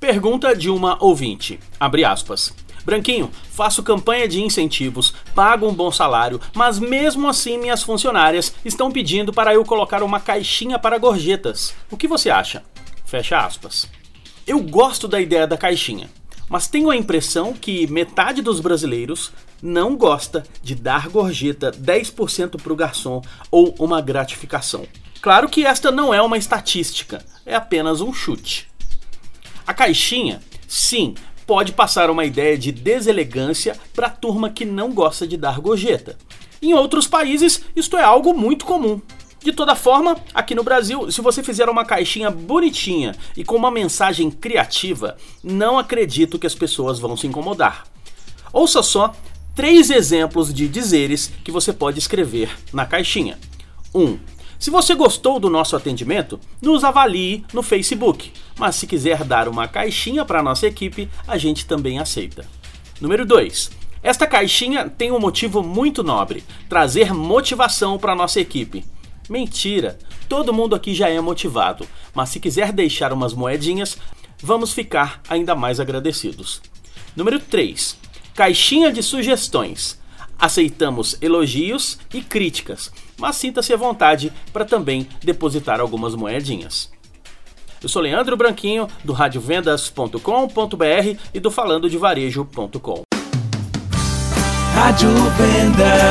Pergunta de uma ouvinte. Abre aspas. Branquinho, faço campanha de incentivos, pago um bom salário, mas mesmo assim minhas funcionárias estão pedindo para eu colocar uma caixinha para gorjetas. O que você acha? Fecha aspas. Eu gosto da ideia da caixinha, mas tenho a impressão que metade dos brasileiros não gosta de dar gorjeta 10% para o garçom ou uma gratificação. Claro que esta não é uma estatística, é apenas um chute. A caixinha, sim, pode passar uma ideia de deselegância para a turma que não gosta de dar gorjeta. Em outros países, isto é algo muito comum. De toda forma, aqui no Brasil, se você fizer uma caixinha bonitinha e com uma mensagem criativa, não acredito que as pessoas vão se incomodar. Ouça só três exemplos de dizeres que você pode escrever na caixinha. 1. Um, se você gostou do nosso atendimento, nos avalie no Facebook. Mas se quiser dar uma caixinha para nossa equipe, a gente também aceita. Número 2. Esta caixinha tem um motivo muito nobre: trazer motivação para nossa equipe. Mentira! Todo mundo aqui já é motivado, mas se quiser deixar umas moedinhas, vamos ficar ainda mais agradecidos. Número 3. Caixinha de sugestões. Aceitamos elogios e críticas, mas sinta-se à vontade para também depositar algumas moedinhas. Eu sou Leandro Branquinho, do radiovendas.com.br e do falandodevarejo.com. Rádio Vendas.